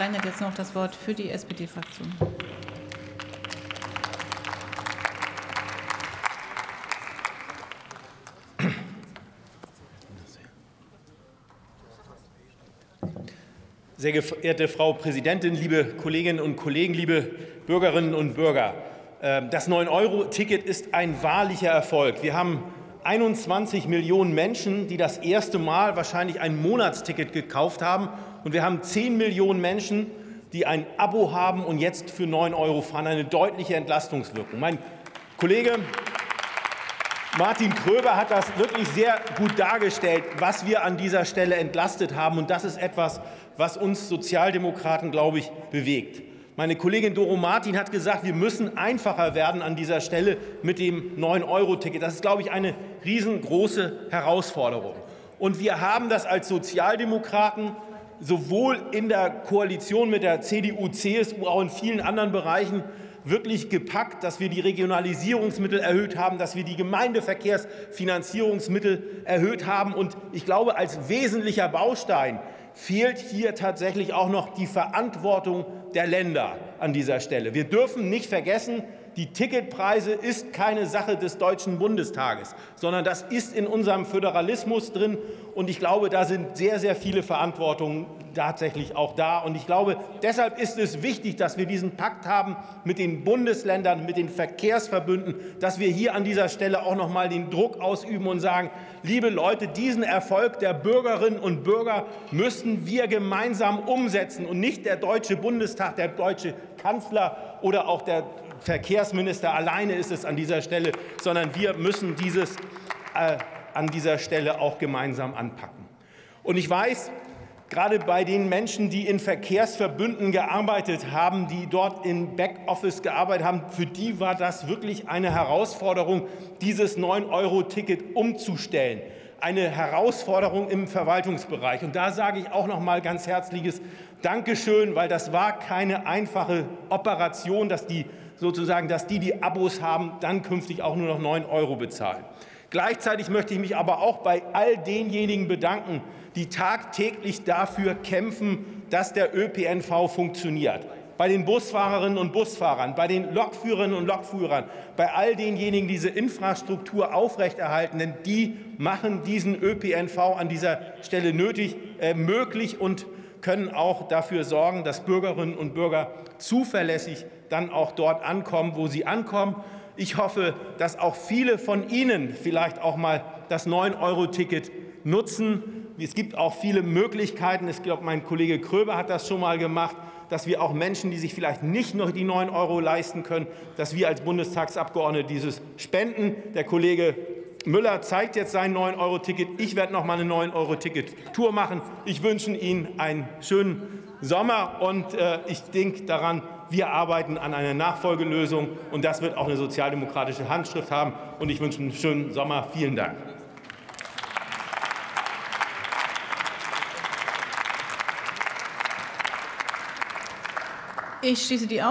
Stein hat jetzt noch das Wort für die SPD-Fraktion. Sehr geehrte Frau Präsidentin, liebe Kolleginnen und Kollegen, liebe Bürgerinnen und Bürger! Ähm, das 9-Euro-Ticket ist ein wahrlicher Erfolg. Wir haben 21 Millionen Menschen, die das erste Mal wahrscheinlich ein Monatsticket gekauft haben. Und wir haben 10 Millionen Menschen, die ein Abo haben und jetzt für 9 Euro fahren. Eine deutliche Entlastungswirkung. Mein Kollege Martin Kröber hat das wirklich sehr gut dargestellt, was wir an dieser Stelle entlastet haben. Und das ist etwas, was uns Sozialdemokraten, glaube ich, bewegt. Meine Kollegin Doro Martin hat gesagt, wir müssen einfacher werden an dieser Stelle mit dem 9-Euro-Ticket. Das ist, glaube ich, eine riesengroße Herausforderung. Und wir haben das als Sozialdemokraten sowohl in der Koalition mit der CDU, CSU, auch in vielen anderen Bereichen wirklich gepackt, dass wir die Regionalisierungsmittel erhöht haben, dass wir die Gemeindeverkehrsfinanzierungsmittel erhöht haben. Und ich glaube, als wesentlicher Baustein fehlt hier tatsächlich auch noch die Verantwortung der Länder an dieser Stelle. Wir dürfen nicht vergessen, die Ticketpreise ist keine Sache des Deutschen Bundestages, sondern das ist in unserem Föderalismus drin. Und ich glaube, da sind sehr, sehr viele Verantwortungen tatsächlich auch da. Und ich glaube, deshalb ist es wichtig, dass wir diesen Pakt haben mit den Bundesländern, mit den Verkehrsverbünden, dass wir hier an dieser Stelle auch noch mal den Druck ausüben und sagen, liebe Leute, diesen Erfolg der Bürgerinnen und Bürger müssen wir gemeinsam umsetzen und nicht der Deutsche Bundestag, der deutsche Kanzler oder auch der Verkehrsminister alleine ist es an dieser Stelle, sondern wir müssen dieses äh, an dieser Stelle auch gemeinsam anpacken. Und ich weiß, gerade bei den Menschen, die in Verkehrsverbünden gearbeitet haben, die dort im Backoffice gearbeitet haben, für die war das wirklich eine Herausforderung, dieses 9-Euro-Ticket umzustellen. Eine Herausforderung im Verwaltungsbereich. Und da sage ich auch noch mal ganz herzliches Dankeschön, weil das war keine einfache Operation, dass die sozusagen, dass die, die Abos haben, dann künftig auch nur noch 9 Euro bezahlen. Gleichzeitig möchte ich mich aber auch bei all denjenigen bedanken, die tagtäglich dafür kämpfen, dass der ÖPNV funktioniert. Bei den Busfahrerinnen und Busfahrern, bei den Lokführerinnen und Lokführern, bei all denjenigen, die diese Infrastruktur aufrechterhalten, denn die machen diesen ÖPNV an dieser Stelle nötig, äh, möglich und können auch dafür sorgen, dass Bürgerinnen und Bürger zuverlässig dann auch dort ankommen, wo sie ankommen. Ich hoffe, dass auch viele von Ihnen vielleicht auch mal das 9-Euro-Ticket nutzen. Es gibt auch viele Möglichkeiten. Ich glaube, mein Kollege Kröber hat das schon mal gemacht, dass wir auch Menschen, die sich vielleicht nicht noch die 9 Euro leisten können, dass wir als Bundestagsabgeordnete dieses spenden. Der Kollege Müller zeigt jetzt sein 9-Euro-Ticket. Ich werde noch mal eine 9-Euro-Ticket-Tour machen. Ich wünsche Ihnen einen schönen Sommer und äh, ich denke daran, wir arbeiten an einer Nachfolgelösung und das wird auch eine sozialdemokratische Handschrift haben. Und ich wünsche einen schönen Sommer. Vielen Dank. Ich schließe die Aus